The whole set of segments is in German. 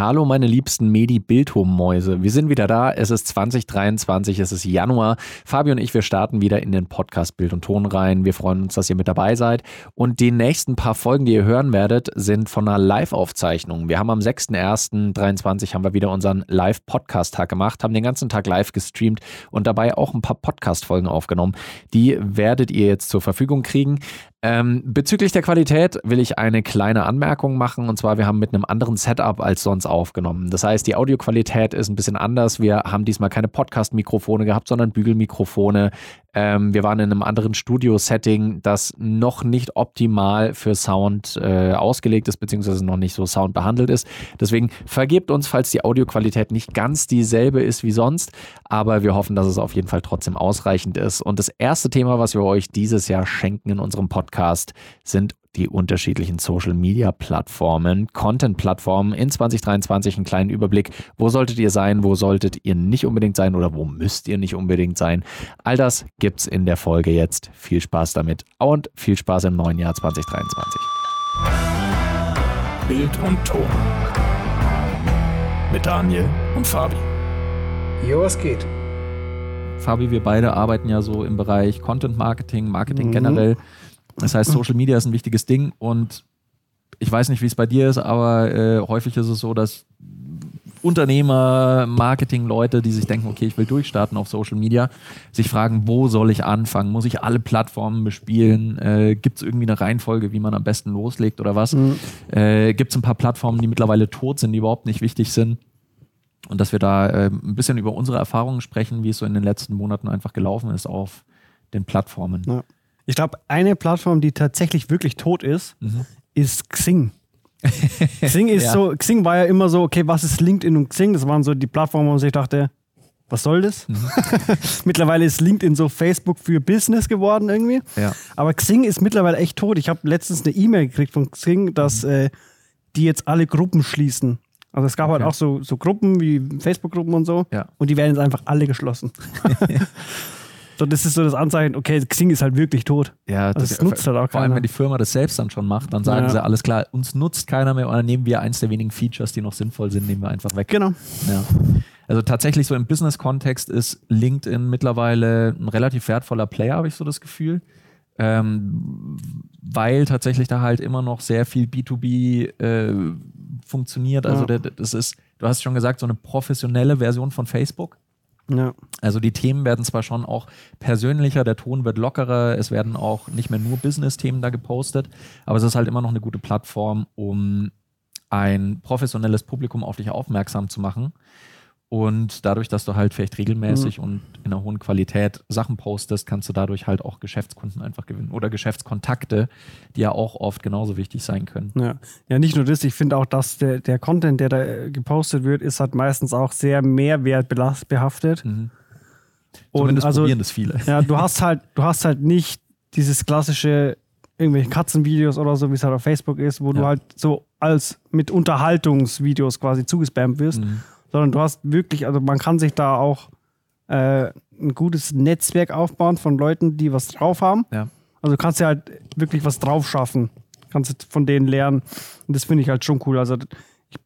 Hallo meine liebsten Medi-Bildhom-Mäuse. Wir sind wieder da. Es ist 2023, es ist Januar. Fabio und ich, wir starten wieder in den Podcast Bild und Ton rein. Wir freuen uns, dass ihr mit dabei seid. Und die nächsten paar Folgen, die ihr hören werdet, sind von einer Live-Aufzeichnung. Wir haben am 6.1.23 haben wir wieder unseren Live-Podcast-Tag gemacht, haben den ganzen Tag live gestreamt und dabei auch ein paar Podcast-Folgen aufgenommen. Die werdet ihr jetzt zur Verfügung kriegen. Ähm, bezüglich der Qualität will ich eine kleine Anmerkung machen. Und zwar, wir haben mit einem anderen Setup als sonst aufgenommen. Das heißt, die Audioqualität ist ein bisschen anders. Wir haben diesmal keine Podcast-Mikrofone gehabt, sondern Bügelmikrofone. Ähm, wir waren in einem anderen Studio-Setting, das noch nicht optimal für Sound äh, ausgelegt ist, beziehungsweise noch nicht so Sound behandelt ist. Deswegen vergebt uns, falls die Audioqualität nicht ganz dieselbe ist wie sonst, aber wir hoffen, dass es auf jeden Fall trotzdem ausreichend ist. Und das erste Thema, was wir euch dieses Jahr schenken in unserem Podcast, sind die unterschiedlichen Social Media Plattformen, Content Plattformen in 2023 einen kleinen Überblick. Wo solltet ihr sein? Wo solltet ihr nicht unbedingt sein? Oder wo müsst ihr nicht unbedingt sein? All das gibt's in der Folge jetzt. Viel Spaß damit und viel Spaß im neuen Jahr 2023. Bild und Ton. Mit Daniel und Fabi. Jo, was geht? Fabi, wir beide arbeiten ja so im Bereich Content Marketing, Marketing mhm. generell. Das heißt, Social Media ist ein wichtiges Ding und ich weiß nicht, wie es bei dir ist, aber äh, häufig ist es so, dass Unternehmer, Marketing-Leute, die sich denken, okay, ich will durchstarten auf Social Media, sich fragen, wo soll ich anfangen? Muss ich alle Plattformen bespielen? Äh, Gibt es irgendwie eine Reihenfolge, wie man am besten loslegt oder was? Mhm. Äh, Gibt es ein paar Plattformen, die mittlerweile tot sind, die überhaupt nicht wichtig sind? Und dass wir da äh, ein bisschen über unsere Erfahrungen sprechen, wie es so in den letzten Monaten einfach gelaufen ist auf den Plattformen. Ja. Ich glaube, eine Plattform, die tatsächlich wirklich tot ist, mhm. ist Xing. Xing ist ja. so, Xing war ja immer so, okay, was ist LinkedIn und Xing? Das waren so die Plattformen, wo man sich dachte, was soll das? Mhm. mittlerweile ist LinkedIn so Facebook für Business geworden irgendwie. Ja. Aber Xing ist mittlerweile echt tot. Ich habe letztens eine E-Mail gekriegt von Xing, dass mhm. äh, die jetzt alle Gruppen schließen. Also es gab halt okay. halt auch so, so Gruppen wie Facebook-Gruppen und so. Ja. Und die werden jetzt einfach alle geschlossen. So, das ist so das Anzeichen, okay, Xing ist halt wirklich tot. Ja, also das, das nutzt halt auch keiner. Vor allem, wenn die Firma das selbst dann schon macht, dann sagen ja. sie, alles klar, uns nutzt keiner mehr und dann nehmen wir eins der wenigen Features, die noch sinnvoll sind, nehmen wir einfach weg. Genau. Ja. Also tatsächlich so im Business-Kontext ist LinkedIn mittlerweile ein relativ wertvoller Player, habe ich so das Gefühl. Ähm, weil tatsächlich da halt immer noch sehr viel B2B äh, funktioniert. Also ja. das ist, du hast schon gesagt, so eine professionelle Version von Facebook. Ja. Also die Themen werden zwar schon auch persönlicher, der Ton wird lockerer, es werden auch nicht mehr nur Business-Themen da gepostet, aber es ist halt immer noch eine gute Plattform, um ein professionelles Publikum auf dich aufmerksam zu machen. Und dadurch, dass du halt vielleicht regelmäßig mhm. und in einer hohen Qualität Sachen postest, kannst du dadurch halt auch Geschäftskunden einfach gewinnen oder Geschäftskontakte, die ja auch oft genauso wichtig sein können. Ja, ja nicht nur das, ich finde auch, dass der, der Content, der da äh, gepostet wird, ist halt meistens auch sehr mehrwertbehaftet. Mhm. Und also, das viele. Ja, du hast halt, du hast halt nicht dieses klassische irgendwelche Katzenvideos oder so, wie es halt auf Facebook ist, wo ja. du halt so als mit Unterhaltungsvideos quasi zugespammt wirst. Mhm sondern du hast wirklich, also man kann sich da auch äh, ein gutes Netzwerk aufbauen von Leuten, die was drauf haben. Ja. Also du kannst ja halt wirklich was drauf schaffen. Kannst von denen lernen. Und das finde ich halt schon cool. Also ich,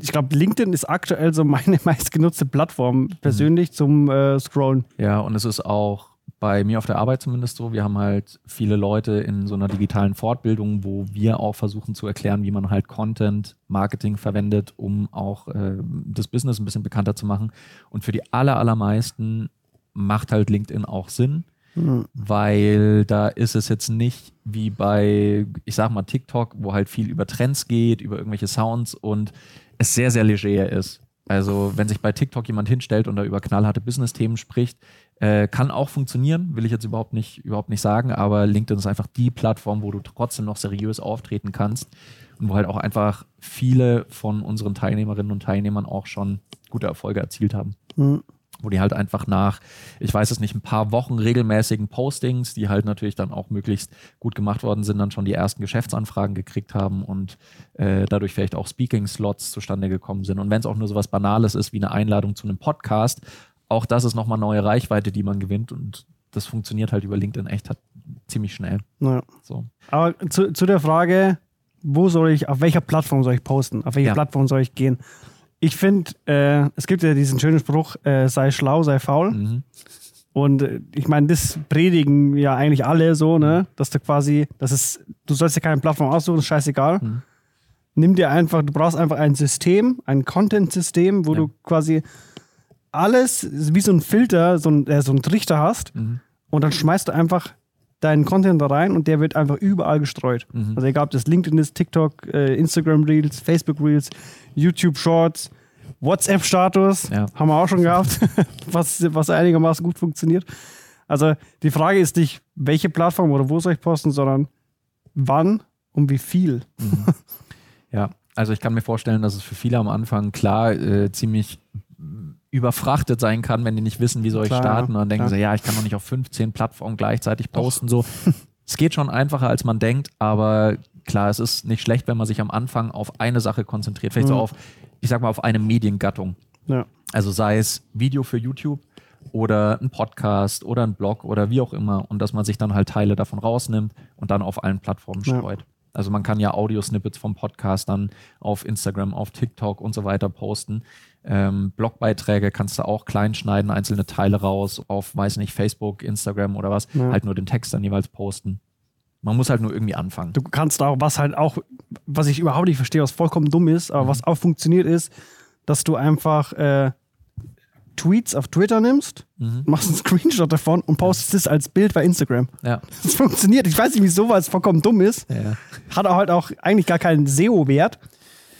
ich glaube, LinkedIn ist aktuell so meine meistgenutzte Plattform persönlich mhm. zum äh, Scrollen. Ja, und es ist auch bei mir auf der Arbeit zumindest so. Wir haben halt viele Leute in so einer digitalen Fortbildung, wo wir auch versuchen zu erklären, wie man halt Content, Marketing verwendet, um auch äh, das Business ein bisschen bekannter zu machen. Und für die aller, allermeisten macht halt LinkedIn auch Sinn, mhm. weil da ist es jetzt nicht wie bei, ich sag mal, TikTok, wo halt viel über Trends geht, über irgendwelche Sounds und es sehr, sehr leger ist. Also, wenn sich bei TikTok jemand hinstellt und da über knallharte Business-Themen spricht, äh, kann auch funktionieren, will ich jetzt überhaupt nicht, überhaupt nicht sagen, aber LinkedIn ist einfach die Plattform, wo du trotzdem noch seriös auftreten kannst und wo halt auch einfach viele von unseren Teilnehmerinnen und Teilnehmern auch schon gute Erfolge erzielt haben. Mhm. Wo die halt einfach nach, ich weiß es nicht, ein paar Wochen regelmäßigen Postings, die halt natürlich dann auch möglichst gut gemacht worden sind, dann schon die ersten Geschäftsanfragen gekriegt haben und äh, dadurch vielleicht auch Speaking-Slots zustande gekommen sind. Und wenn es auch nur so was Banales ist wie eine Einladung zu einem Podcast, auch das ist nochmal neue Reichweite, die man gewinnt und das funktioniert halt über LinkedIn echt halt ziemlich schnell. Ja. So. Aber zu, zu der Frage, wo soll ich, auf welcher Plattform soll ich posten, auf welche ja. Plattform soll ich gehen? Ich finde, äh, es gibt ja diesen schönen Spruch, äh, sei schlau, sei faul. Mhm. Und äh, ich meine, das predigen ja eigentlich alle so, ne? Dass du quasi, das ist, du sollst dir keine Plattform aussuchen, ist scheißegal. Mhm. Nimm dir einfach, du brauchst einfach ein System, ein Content-System, wo Ja. du quasi alles wie so ein Filter, so ein, äh, so einen Trichter hast. Mhm. Und dann schmeißt du einfach deinen Content da rein und der wird einfach überall gestreut. Mhm. Also egal ob das LinkedIn ist, TikTok, äh, Instagram Reels, Facebook Reels, YouTube Shorts, WhatsApp Status, Ja. haben wir auch schon gehabt, was, was einigermaßen gut funktioniert. Also die Frage ist nicht, welche Plattform oder wo soll ich posten, sondern wann und wie viel. Ja, also ich kann mir vorstellen, dass es für viele am Anfang klar äh, ziemlich überfrachtet sein kann, wenn die nicht wissen, wie soll ich Klar, starten. Und dann denken klar. sie, ja, ich kann doch nicht auf 15 Plattformen gleichzeitig posten. So. es geht schon einfacher, als man denkt, aber klar, es ist nicht schlecht, wenn man sich am Anfang auf eine Sache konzentriert. Vielleicht so Mhm. auf, ich sag mal, auf eine Mediengattung. Ja. Also sei es Video für YouTube oder ein Podcast oder ein Blog oder wie auch immer und dass man sich dann halt Teile davon rausnimmt und dann auf allen Plattformen Ja. Also man kann ja Audio-Snippets vom Podcast dann auf Instagram, auf TikTok und so weiter posten. Ähm, Blogbeiträge kannst du auch klein schneiden, einzelne Teile raus auf, weiß nicht, Facebook, Instagram oder was, Ja. halt nur den Text dann jeweils posten. Man muss halt nur irgendwie anfangen. Du kannst auch, was halt auch, was ich überhaupt nicht verstehe, was vollkommen dumm ist, aber was auch funktioniert ist, dass du einfach äh, Tweets auf Twitter nimmst, Mhm. machst einen Screenshot davon und postest es als Bild bei Instagram. Ja. Das funktioniert. Ich weiß nicht, wieso, weil es vollkommen dumm ist. Ja. Hat auch halt auch eigentlich gar keinen SEO-Wert,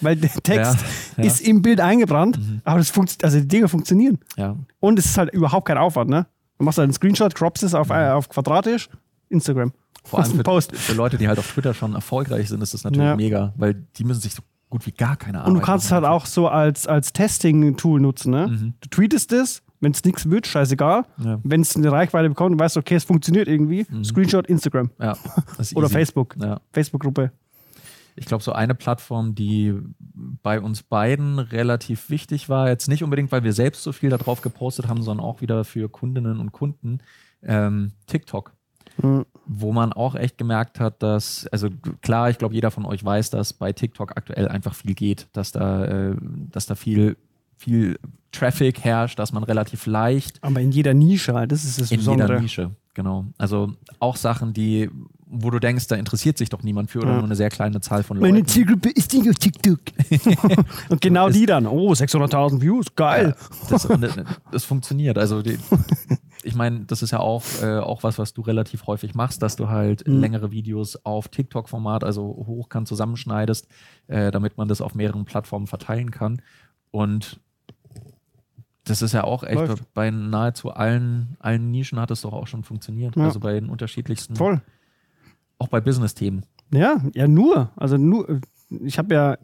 weil der Text Ja, ist im Bild eingebrannt, aber das funkt, also die Dinge funktionieren. ja. Und es ist halt überhaupt kein Aufwand, ne? Du machst halt einen Screenshot, croppst es auf, äh, auf quadratisch, Instagram. Vor allem für, Post. für Leute, die halt auf Twitter schon erfolgreich sind, ist das natürlich mega, weil die müssen sich so gut wie gar keine Arbeit Und du kannst es halt auch so als, als Testing-Tool nutzen. Ne? Mhm. Du tweetest es, wenn es nichts wird, scheißegal. Ja. Wenn es eine Reichweite bekommt, du weißt, okay, es funktioniert irgendwie. Screenshot Instagram Ja, oder easy. Facebook. Ja. Facebook-Gruppe. Ich glaube, so eine Plattform, die bei uns beiden relativ wichtig war, jetzt nicht unbedingt, weil wir selbst so viel darauf gepostet haben, sondern auch wieder für Kundinnen und Kunden, ähm, TikTok. Mhm. Wo man auch echt gemerkt hat, dass, also klar, ich glaube, jeder von euch weiß, dass bei TikTok aktuell einfach viel geht, dass da, äh, dass da viel, viel Traffic herrscht, dass man relativ leicht Aber in jeder Nische halt, das ist das in Besondere. jeder Nische, genau. Also auch Sachen, die, wo du denkst, da interessiert sich doch niemand für oder Ja. nur eine sehr kleine Zahl von Leuten. Meine Zielgruppe ist nicht auf TikTok. und genau die dann. Oh, 600.000 Views, geil. Ja, das- das funktioniert. Also die, ich meine, das ist ja auch, äh, auch was, was du relativ häufig machst, dass du halt Mhm. längere Videos auf TikTok-Format, also hochkant zusammenschneidest, äh, damit man das auf mehreren Plattformen verteilen kann. Und das ist ja auch echt Läuft. bei nahezu allen, allen Nischen hat es doch auch schon funktioniert. Ja. Also bei den unterschiedlichsten, Voll. auch bei Business-Themen. Ja, ja, nur. Also nur. Ich habe ja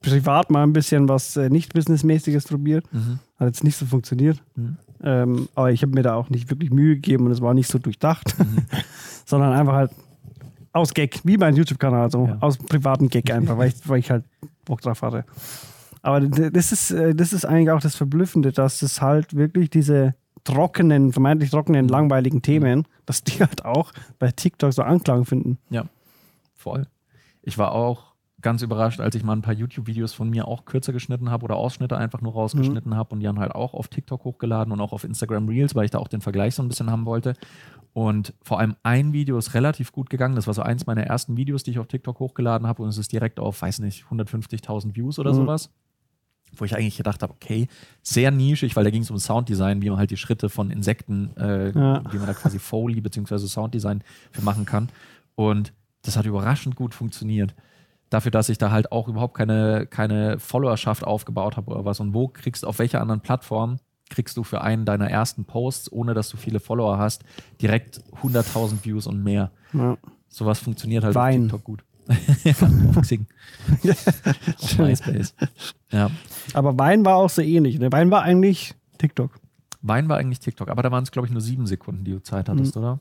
privat mal ein bisschen was äh, nicht businessmäßiges probiert. Mhm. Hat jetzt nicht so funktioniert. Mhm. Ähm, aber ich habe mir da auch nicht wirklich Mühe gegeben und es war nicht so durchdacht, sondern einfach halt aus Gag, wie mein YouTube-Kanal, so Ja. aus privaten Gag einfach, weil ich, weil ich halt Bock drauf hatte. Aber das ist, äh, das ist eigentlich auch das Verblüffende, dass es halt wirklich diese trockenen, vermeintlich trockenen, langweiligen Themen, dass die halt auch bei TikTok so Anklang finden. Ja, voll. Ich war auch ganz überrascht, als ich mal ein paar YouTube-Videos von mir auch kürzer geschnitten habe oder Ausschnitte einfach nur rausgeschnitten habe und die dann halt auch auf TikTok hochgeladen und auch auf Instagram Reels, weil ich da auch den Vergleich so ein bisschen haben wollte. Und vor allem ein Video ist relativ gut gegangen. Das war so eins meiner ersten Videos, die ich auf TikTok hochgeladen habe und es ist direkt auf, weiß nicht, 150.000 Views oder Mhm. sowas. Wo ich eigentlich gedacht habe, okay, sehr nischig, weil da ging es um Sounddesign, wie man halt die Schritte von Insekten, äh, Ja. wie man da quasi Foley bzw. Sounddesign für machen kann. Und das hat überraschend gut funktioniert. Dafür, dass ich da halt auch überhaupt keine, keine Followerschaft aufgebaut habe oder was. Und wo kriegst, auf welcher anderen Plattform kriegst du für einen deiner ersten Posts, ohne dass du viele Follower hast, direkt 100.000 Views und mehr. Ja. Sowas funktioniert halt Wein. auf TikTok gut. ja, auf Xing. auf MySpace. Ja. Aber Wein war auch so ähnlich. Ne? Wein war eigentlich TikTok. Wein war eigentlich TikTok, aber da waren es, glaube ich, nur sieben Sekunden, die du Zeit hattest, Mhm. oder?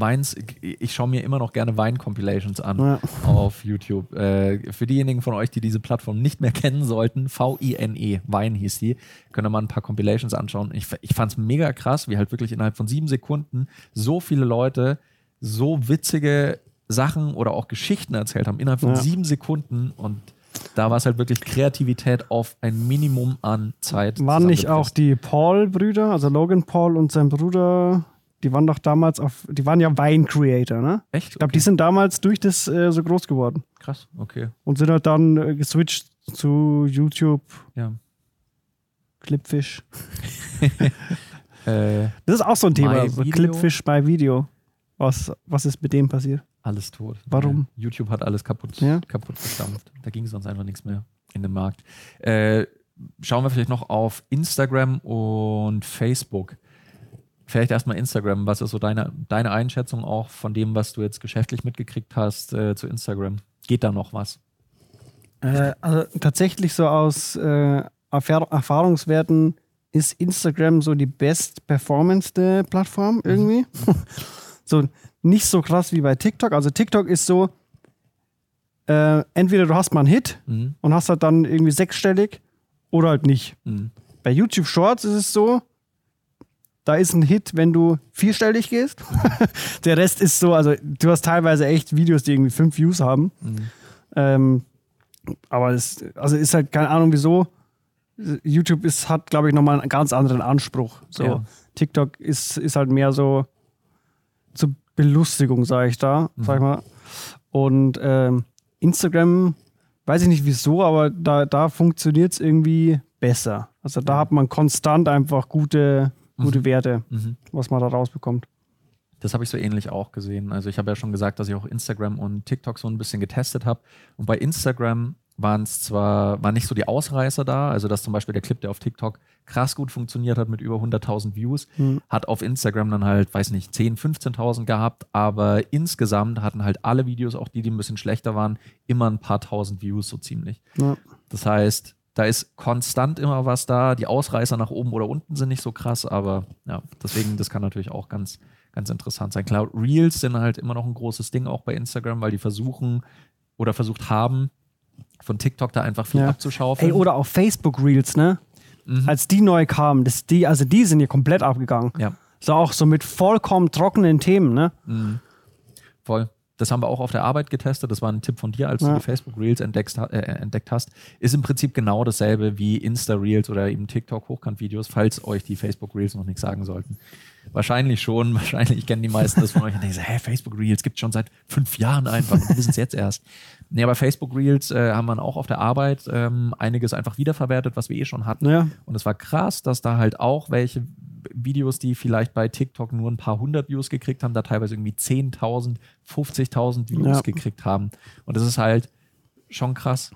Weins, ich schaue mir immer noch gerne Wein-Compilations an Ja. auf YouTube. Äh, für diejenigen von euch, die diese Plattform nicht mehr kennen sollten, V-I-N-E, Wein hieß die, könnt ihr mal ein paar Compilations anschauen. Ich, ich fand es mega krass, wie halt wirklich innerhalb von sieben Sekunden so viele Leute so witzige Sachen oder auch Geschichten erzählt haben, innerhalb von Ja. sieben Sekunden und Da war es halt wirklich Kreativität auf ein Minimum an Zeit. Waren nicht auch die Paul-Brüder, also Logan Paul und sein Bruder, die waren doch damals auf, die waren ja Vine-Creator, ne? Echt? Ich glaube, die sind damals durch das äh, so groß geworden Krass, okay. und sind halt dann äh, geswitcht zu YouTube, Ja. Clipfish. Äh, Das ist auch so ein Thema, My so Video? Clipfish bei Video. Was, was ist mit dem passiert? alles tot. Warum? Ja, YouTube hat alles kaputt, Ja. kaputt gestampft. Da ging sonst einfach nichts mehr in den Markt. Äh, schauen wir vielleicht noch auf Instagram und Facebook. Vielleicht erstmal Instagram. Was ist so deine, deine Einschätzung auch von dem, was du jetzt geschäftlich mitgekriegt hast äh, zu Instagram? Geht da noch was? Äh, also tatsächlich so aus äh, Erfahr Erfahrungswerten ist Instagram so die best performance Plattform irgendwie. so nicht so krass wie bei TikTok. Also TikTok ist so, äh, entweder du hast mal einen Hit Mhm. und hast halt dann irgendwie sechsstellig oder halt nicht. Mhm. Bei YouTube Shorts ist es so, da ist ein Hit, wenn du vierstellig gehst. Der Rest ist so, also du hast teilweise echt Videos, die irgendwie fünf Views haben. Mhm. Ähm, aber es also ist halt keine Ahnung wieso. YouTube ist, hat, glaube ich, nochmal einen ganz anderen Anspruch. So, Ja. TikTok ist, ist halt mehr so zur Belustigung, sage ich da, Mhm. sag ich mal. Und ähm, Instagram, weiß ich nicht wieso, aber da, da funktioniert es irgendwie besser. Also da hat man konstant einfach gute, gute Werte, Mhm. was man da rausbekommt. Das habe ich so ähnlich auch gesehen. Also ich habe ja schon gesagt, dass ich auch Instagram und TikTok so ein bisschen getestet habe. Und bei Instagram waren es zwar, waren nicht so die Ausreißer da, also dass zum Beispiel der Clip, der auf TikTok krass gut funktioniert hat mit über 100.000 Views, Mhm. hat auf Instagram dann halt, weiß nicht, 10.000, 15.000 gehabt, aber insgesamt hatten halt alle Videos, auch die, die ein bisschen schlechter waren, immer ein paar tausend Views so ziemlich. Ja. Das heißt, da ist konstant immer was da. Die Ausreißer nach oben oder unten sind nicht so krass, aber ja, deswegen, das kann natürlich auch ganz, ganz interessant sein. Klar, Reels sind halt immer noch ein großes Ding auch bei Instagram, weil die versuchen oder versucht haben, von TikTok da einfach viel Ja. abzuschaufeln. Ey, oder auf Facebook Reels, ne? Mhm. Als die neu kamen, das, die, also die sind hier komplett abgegangen. Ja, So auch so mit vollkommen trockenen Themen, ne? mhm. voll. Das haben wir auch auf der Arbeit getestet. Das war ein Tipp von dir, als Ja. du die Facebook Reels entdeckt, äh, entdeckt hast. Ist im Prinzip genau dasselbe wie Insta Reels oder eben TikTok Hochkant-Videos, falls euch die Facebook Reels noch nichts sagen sollten. Wahrscheinlich schon. Wahrscheinlich kennen die meisten das von euch und denken, so, hä, Facebook Reels gibt schon seit fünf Jahren einfach und wir wissen es jetzt erst. Nee, aber Facebook Reels äh, haben wir auch auf der Arbeit ähm, einiges einfach wiederverwertet, was wir eh schon hatten. Ja. Und es war krass, dass da halt auch welche Videos, die vielleicht bei TikTok nur ein paar hundert Views gekriegt haben, da teilweise irgendwie 10.000, 50.000 Views Ja. gekriegt haben. Und das ist halt schon krass.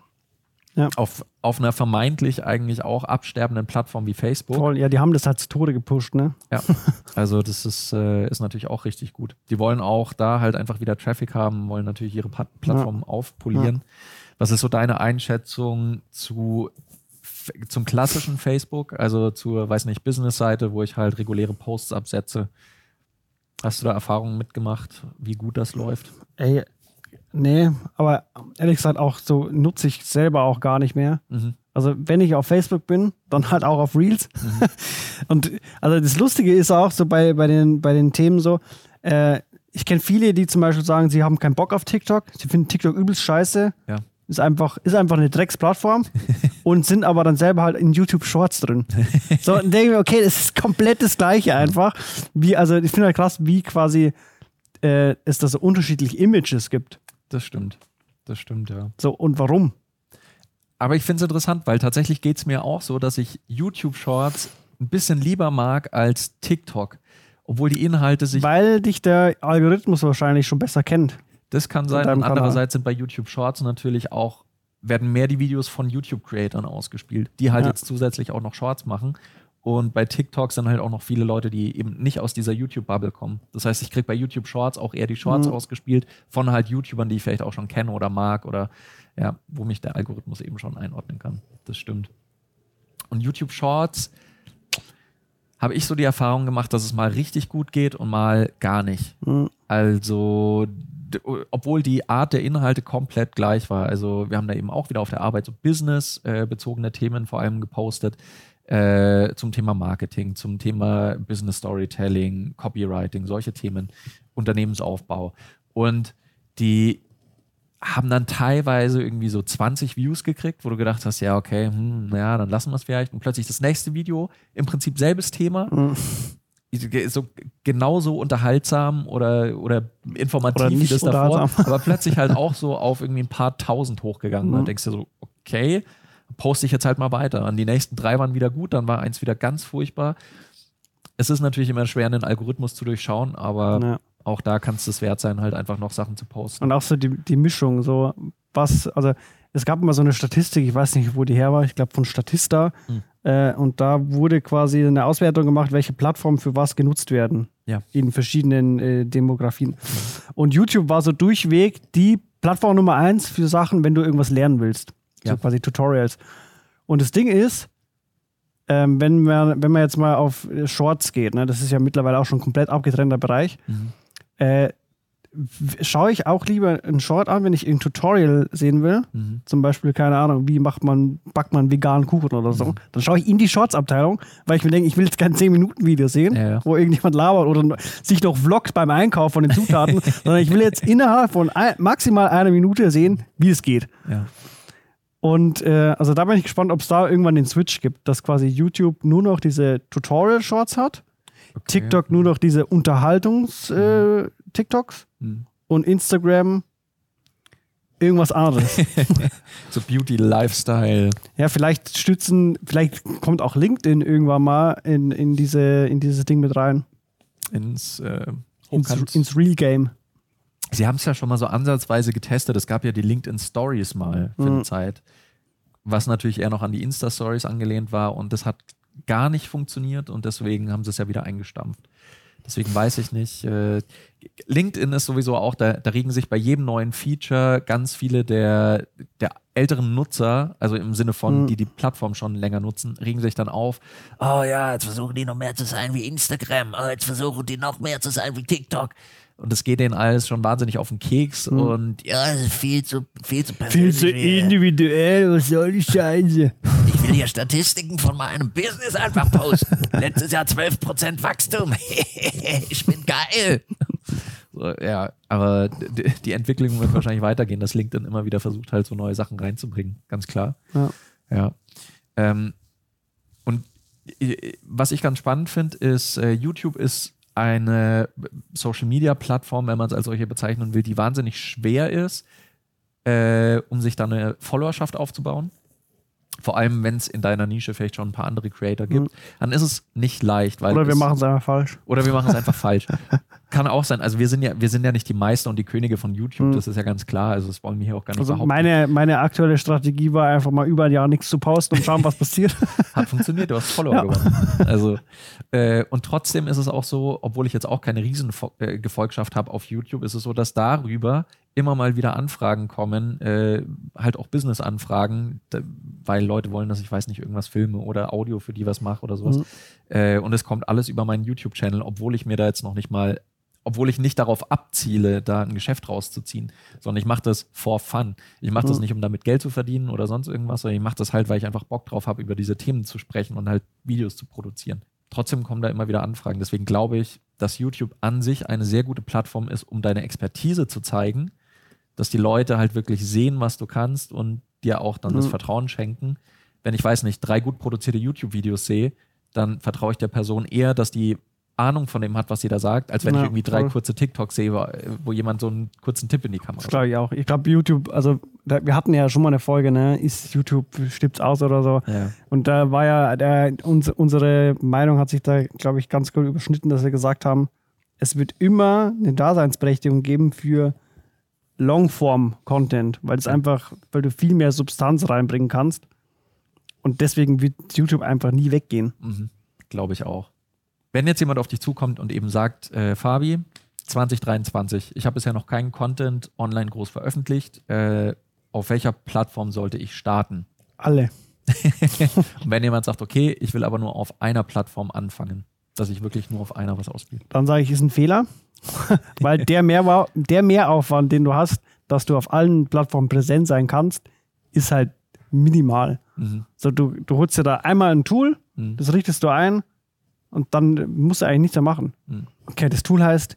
Ja. Auf, auf einer vermeintlich eigentlich auch absterbenden Plattform wie Facebook. Voll, ja, die haben das halt zu Tode gepusht, ne? Ja, also das ist, äh, ist natürlich auch richtig gut. Die wollen auch da halt einfach wieder Traffic haben, wollen natürlich ihre Pat- Plattform aufpolieren. Was ist so deine Einschätzung zu, zum klassischen Facebook, also zur, weiß nicht, Business-Seite, wo ich halt reguläre Posts absetze? Hast du da Erfahrungen mitgemacht, wie gut das läuft? Ey, nee, aber ehrlich gesagt auch so nutze ich selber auch gar nicht mehr. Mhm. Also wenn ich auf Facebook bin, dann halt auch auf Reels. Und also das Lustige ist auch so bei, bei, den, bei den Themen so, äh, ich kenne viele, die zum Beispiel sagen, sie haben keinen Bock auf TikTok, sie finden TikTok übelst scheiße, Ja. Ist einfach, ist einfach eine Drecksplattform und sind aber dann selber halt in YouTube Shorts drin. So, und denke ich mir, okay, das ist komplett das Gleiche einfach. Wie, also ich finde halt krass, wie quasi äh, es da so unterschiedliche Images gibt. Das stimmt. Das stimmt, ja. So, und warum? Aber ich finde es interessant, weil tatsächlich geht es mir auch so, dass ich YouTube Shorts ein bisschen lieber mag als TikTok. Obwohl die Inhalte sich Weil dich der Algorithmus wahrscheinlich schon besser kennt. Das kann sein. Und andererseits sind bei YouTube Shorts natürlich auch, werden mehr die Videos von YouTube-Creatern ausgespielt, die halt Ja. jetzt zusätzlich auch noch Shorts machen. Und bei TikTok sind halt auch noch viele Leute, die eben nicht aus dieser YouTube-Bubble kommen. Das heißt, ich kriege bei YouTube Shorts auch eher die Shorts Mhm. ausgespielt von halt YouTubern, die ich vielleicht auch schon kenne oder mag oder ja, wo mich der Algorithmus eben schon einordnen kann. Das stimmt. Und YouTube Shorts habe ich so die Erfahrung gemacht, dass es mal richtig gut geht und mal gar nicht. Mhm. Also, obwohl die Art der Inhalte komplett gleich war. Also, wir haben da eben auch wieder auf der Arbeit so Business-bezogene Themen vor allem gepostet. Äh, zum Thema Marketing, zum Thema Business Storytelling, Copywriting, solche Themen, Unternehmensaufbau. Und die haben dann teilweise irgendwie so 20 Views gekriegt, wo du gedacht hast, ja, okay, hm, ja, dann lassen wir es vielleicht. Und plötzlich das nächste Video, im Prinzip selbes Thema, Mhm. So genauso unterhaltsam oder, oder informativ Oder wie das davor, aber plötzlich halt auch so auf irgendwie ein paar tausend hochgegangen. Mhm. Dann denkst du so, okay, poste ich jetzt halt mal weiter. Und die nächsten drei waren wieder gut, dann war eins wieder ganz furchtbar. Es ist natürlich immer schwer, einen Algorithmus zu durchschauen, aber Ja. auch da kann es das wert sein, halt einfach noch Sachen zu posten. Und auch so die, die Mischung, so was, also es gab mal so eine Statistik, ich weiß nicht, wo die her war, ich glaube von Statista. Hm. Äh, und da wurde quasi eine Auswertung gemacht, welche Plattformen für was genutzt werden. Ja. In verschiedenen äh, Demografien. Und YouTube war so durchweg die Plattform Nummer eins für Sachen, wenn du irgendwas lernen willst. Ja. So quasi Tutorials. Und das Ding ist, ähm, wenn, man, wenn man jetzt mal auf äh, Shorts geht, ne, das ist ja mittlerweile auch schon ein komplett abgetrennter Bereich, Mhm. äh, schaue ich auch lieber einen Short an, wenn ich ein Tutorial sehen will. Mhm. Zum Beispiel, keine Ahnung, wie macht man, backt man veganen Kuchen oder so. Mhm. Dann schaue ich in die Shorts-Abteilung, weil ich mir denke, ich will jetzt kein 10-Minuten-Video sehen, Ja, ja. wo irgendjemand labert oder sich noch vloggt beim Einkauf von den Zutaten, sondern ich will jetzt innerhalb von ein, maximal einer Minute sehen, wie es geht. Ja. Und äh, also da bin ich gespannt, ob es da irgendwann den Switch gibt, dass quasi YouTube nur noch diese Tutorial-Shorts hat, Okay. TikTok nur noch diese Unterhaltungs-TikToks Mhm. und Instagram irgendwas anderes. So Beauty, Lifestyle. ja, vielleicht stützen, vielleicht kommt auch LinkedIn irgendwann mal in, in, diese, in dieses Ding mit rein. ins, äh, Ins, ins Real Game. Sie haben es ja schon mal so ansatzweise getestet. Es gab ja die LinkedIn Stories mal für Mhm. eine Zeit, was natürlich eher noch an die Insta-Stories angelehnt war und das hat gar nicht funktioniert und deswegen haben sie es ja wieder eingestampft. Deswegen weiß ich nicht. Äh, LinkedIn ist sowieso auch, da, da regen sich bei jedem neuen Feature ganz viele der, der älteren Nutzer, also im Sinne von, Mhm. die die Plattform schon länger nutzen, regen sich dann auf. Oh ja, jetzt versuchen die noch mehr zu sein wie Instagram. Oh, jetzt versuchen die noch mehr zu sein wie TikTok. Und es geht denen alles schon wahnsinnig auf den Keks Mhm. und Ja, es ist viel zu, viel zu persönlich. individuell, was soll die Scheiße? Will hier Statistiken von meinem Business einfach posten. Letztes Jahr 12% Wachstum. ich bin geil. So, ja, aber die Entwicklung wird wahrscheinlich weitergehen, dass LinkedIn immer wieder versucht, halt so neue Sachen reinzubringen. Ganz klar. Ja. Ja. Ähm, und äh, was ich ganz spannend finde, ist, äh, YouTube ist eine Social Media Plattform, wenn man es als solche bezeichnen will, die wahnsinnig schwer ist, äh, um sich da eine Followerschaft aufzubauen. Vor allem, wenn es in deiner Nische vielleicht schon ein paar andere Creator gibt, dann ist es nicht leicht, weil Oder wir machen es einfach falsch. oder wir machen es einfach falsch. Kann auch sein. Also wir sind ja, wir sind ja nicht die Meister und die Könige von YouTube, Mhm. das ist ja ganz klar. Also das wollen wir hier auch gar nicht Also behaupten. meine, meine aktuelle Strategie war einfach mal über ein Jahr nichts zu posten und schauen, was passiert. Hat funktioniert, du hast Follower Ja. gewonnen. Also, äh, und trotzdem ist es auch so, obwohl ich jetzt auch keine riesen Fo- äh, habe auf YouTube, ist es so, dass darüber immer mal wieder Anfragen kommen, äh, halt auch Business-Anfragen, weil Leute wollen, dass ich weiß nicht, irgendwas filme oder Audio für die was mache oder sowas. Mhm. Äh, und es kommt alles über meinen YouTube-Channel, obwohl ich mir da jetzt noch nicht mal, obwohl ich nicht darauf abziele, da ein Geschäft rauszuziehen, sondern ich mache das for fun. Ich mache das Mhm. nicht, um damit Geld zu verdienen oder sonst irgendwas, sondern ich mache das halt, weil ich einfach Bock drauf habe, über diese Themen zu sprechen und halt Videos zu produzieren. Trotzdem kommen da immer wieder Anfragen. Deswegen glaube ich, dass YouTube an sich eine sehr gute Plattform ist, um deine Expertise zu zeigen, dass die Leute halt wirklich sehen, was du kannst und dir auch dann das Mhm. Vertrauen schenken. Wenn ich weiß nicht, drei gut produzierte YouTube-Videos sehe, dann vertraue ich der Person eher, dass die Ahnung von dem hat, was sie da sagt, als wenn Ja, ich irgendwie drei voll. kurze TikToks sehe, wo- jemand so einen kurzen Tipp in die Kamera Das glaube ich auch. Ich glaube, YouTube, also da, wir hatten ja schon mal eine Folge, ne? Ist YouTube, stirbt's aus oder so. Ja. Und da war ja, der, uns, unsere Meinung hat sich da, glaube ich, ganz gut überschnitten, dass wir gesagt haben, es wird immer eine Daseinsberechtigung geben für Longform-Content, weil es einfach, weil du viel mehr Substanz reinbringen kannst. Und deswegen wird YouTube einfach nie weggehen. Mhm. Glaube ich auch. Wenn jetzt jemand auf dich zukommt und eben sagt, äh, Fabi, 2023, ich habe bisher noch keinen Content online groß veröffentlicht, äh, auf welcher Plattform sollte ich starten? Alle. Und wenn jemand sagt, okay, ich will aber nur auf einer Plattform anfangen, dass ich wirklich nur auf einer was ausspiele. Dann sage ich, ist ein Fehler, weil der, Mehrwa der Mehraufwand, den du hast, dass du auf allen Plattformen präsent sein kannst, ist halt minimal. Mhm. So, du, du holst dir da einmal ein Tool, Mhm. das richtest du ein und dann musst du eigentlich nichts mehr machen. Mhm. Okay, das Tool heißt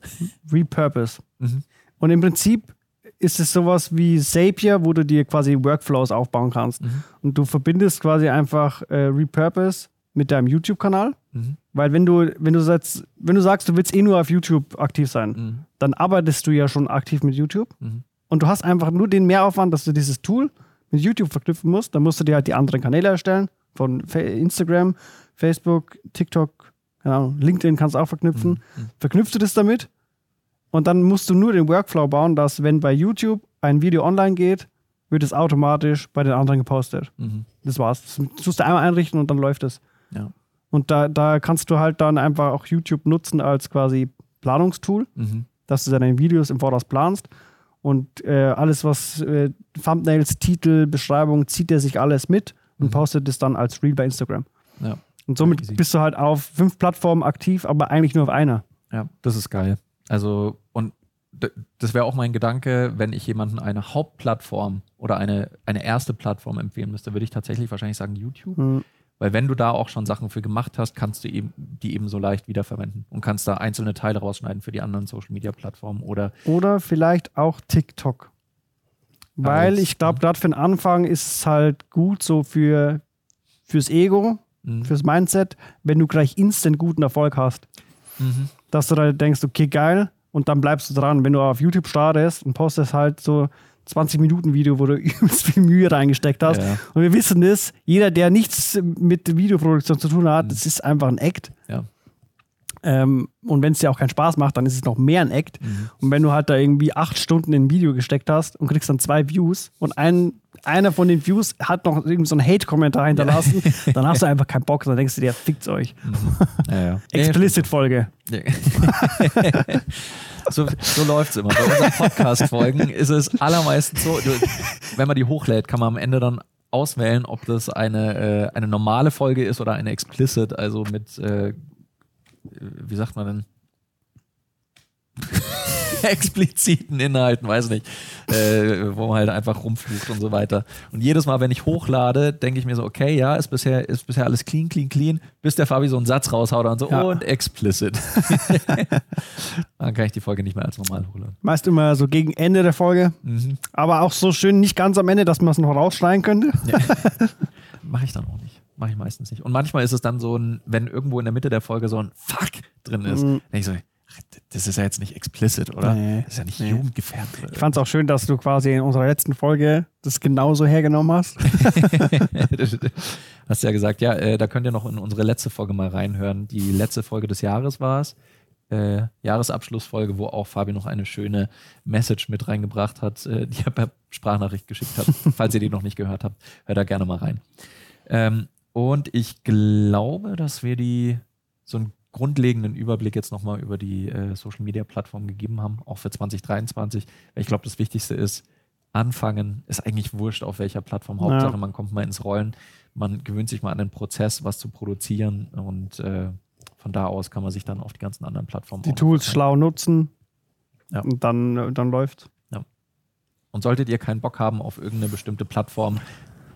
Repurpose. Mhm. Und im Prinzip ist es sowas wie Zapier, wo du dir quasi Workflows aufbauen kannst. Mhm. Und du verbindest quasi einfach äh, Repurpose mit deinem YouTube-Kanal. Mhm. Weil wenn du, wenn du sagst, wenn du sagst, du willst eh nur auf YouTube aktiv sein, Mhm. dann arbeitest du ja schon aktiv mit YouTube. Mhm. Und du hast einfach nur den Mehraufwand, dass du dieses Tool mit YouTube verknüpfen musst. Dann musst du dir halt die anderen Kanäle erstellen. Von Instagram, Facebook, TikTok, Ahnung, LinkedIn kannst du auch verknüpfen. Mhm. Verknüpfst du das damit und dann musst du nur den Workflow bauen, dass wenn bei YouTube ein Video online geht, wird es automatisch bei den anderen gepostet. Mhm. Das war's. Das tust du einmal einrichten und dann läuft es. Ja. Und da, da kannst du halt dann einfach auch YouTube nutzen als quasi Planungstool, Mhm. dass du deine Videos im Voraus planst. Und äh, alles, was äh, Thumbnails, Titel, Beschreibung, zieht er sich alles mit und Mhm. postet es dann als Reel bei Instagram. Ja. Und somit Easy. bist du halt auf fünf Plattformen aktiv, aber eigentlich nur auf einer. Ja, das ist geil. Also, und das wäre auch mein Gedanke, wenn ich jemanden eine Hauptplattform oder eine, eine erste Plattform empfehlen müsste, würde ich tatsächlich wahrscheinlich sagen YouTube. Mhm. Weil wenn du da auch schon Sachen für gemacht hast, kannst du eben die eben so leicht wiederverwenden und kannst da einzelne Teile rausschneiden für die anderen Social Media Plattformen oder Oder vielleicht auch TikTok. Weil ich glaube, gerade für den Anfang ist es halt gut so für, fürs Ego, Mhm. fürs Mindset, wenn du gleich instant guten Erfolg hast. Mhm. Dass du da denkst, okay, geil, und dann bleibst du dran. Wenn du auf YouTube startest und postest halt so 20 Minuten Video, wo du übelst viel Mühe reingesteckt hast. Ja. Und wir wissen das, jeder, der nichts mit Videoproduktion zu tun hat, das ist einfach ein Act. Ja. Ähm, und wenn es dir auch keinen Spaß macht, dann ist es noch mehr ein Act. Mhm. Und wenn du halt da irgendwie acht Stunden in ein Video gesteckt hast und kriegst dann zwei Views und ein, einer von den Views hat noch irgendwie so einen Hate-Kommentar hinterlassen, dann hast du einfach keinen Bock, dann denkst du dir, fickt's euch. Ja, ja. Explicit-Folge. Ja. so so läuft es immer. Bei unseren Podcast-Folgen ist es allermeistens so, wenn man die hochlädt, kann man am Ende dann auswählen, ob das eine, äh, eine normale Folge ist oder eine explicit, also mit, äh, wie sagt man denn? expliziten Inhalten, weiß nicht, äh, wo man halt einfach rumflucht und so weiter. Und jedes Mal, wenn ich hochlade, denke ich mir so, okay, ja, ist bisher, ist bisher alles clean, clean, clean, bis der Fabi so einen Satz raushaut und so, Ja. und explicit. Dann kann ich die Folge nicht mehr als normal hochladen. Meist immer so gegen Ende der Folge. Mhm. Aber auch so schön nicht ganz am Ende, dass man es noch rausschneiden könnte. Mache ich dann auch nicht. Mache ich meistens nicht. Und manchmal ist es dann so ein, wenn irgendwo in der Mitte der Folge so ein Fuck drin ist, Mhm. denke ich so, das ist ja jetzt nicht explicit, oder? Nee, das ist ja nicht nee. jugendgefährdet. Ich fand es auch schön, dass du quasi in unserer letzten Folge das genauso hergenommen hast. Hast ja gesagt, ja, äh, da könnt ihr noch in unsere letzte Folge mal reinhören. Die letzte Folge des Jahres war es. Äh, Jahresabschlussfolge, wo auch Fabi noch eine schöne Message mit reingebracht hat, äh, die er per Sprachnachricht geschickt hat. Falls ihr die noch nicht gehört habt, hört da gerne mal rein. Ähm, und ich glaube, dass wir die so einen grundlegenden Überblick jetzt nochmal über die äh, Social Media Plattform gegeben haben, auch für 2023. Weil ich glaube, das Wichtigste ist, anfangen, ist eigentlich wurscht, auf welcher Plattform. Hauptsache, Ja. man kommt mal ins Rollen, man gewöhnt sich mal an den Prozess, was zu produzieren und äh, von da aus kann man sich dann auf die ganzen anderen Plattformen Die Tools schlau nutzen. Ja. Und dann, dann läuft. Und solltet ihr keinen Bock haben auf irgendeine bestimmte Plattform,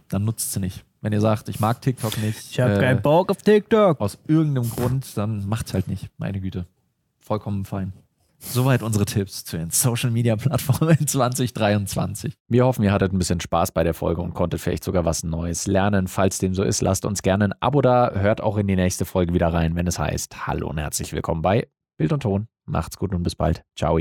dann nutzt sie nicht. Wenn ihr sagt, ich mag TikTok nicht, Ich habe äh, keinen Bock auf TikTok. aus irgendeinem Grund, dann macht's halt nicht. Meine Güte. Vollkommen fein. Soweit unsere Tipps zu den Social Media Plattformen in 2023. Wir hoffen, ihr hattet ein bisschen Spaß bei der Folge und konntet vielleicht sogar was Neues lernen. Falls dem so ist, lasst uns gerne ein Abo da. Hört auch in die nächste Folge wieder rein, wenn es heißt Hallo und herzlich willkommen bei Bild und Ton. Macht's gut und bis bald. Ciao.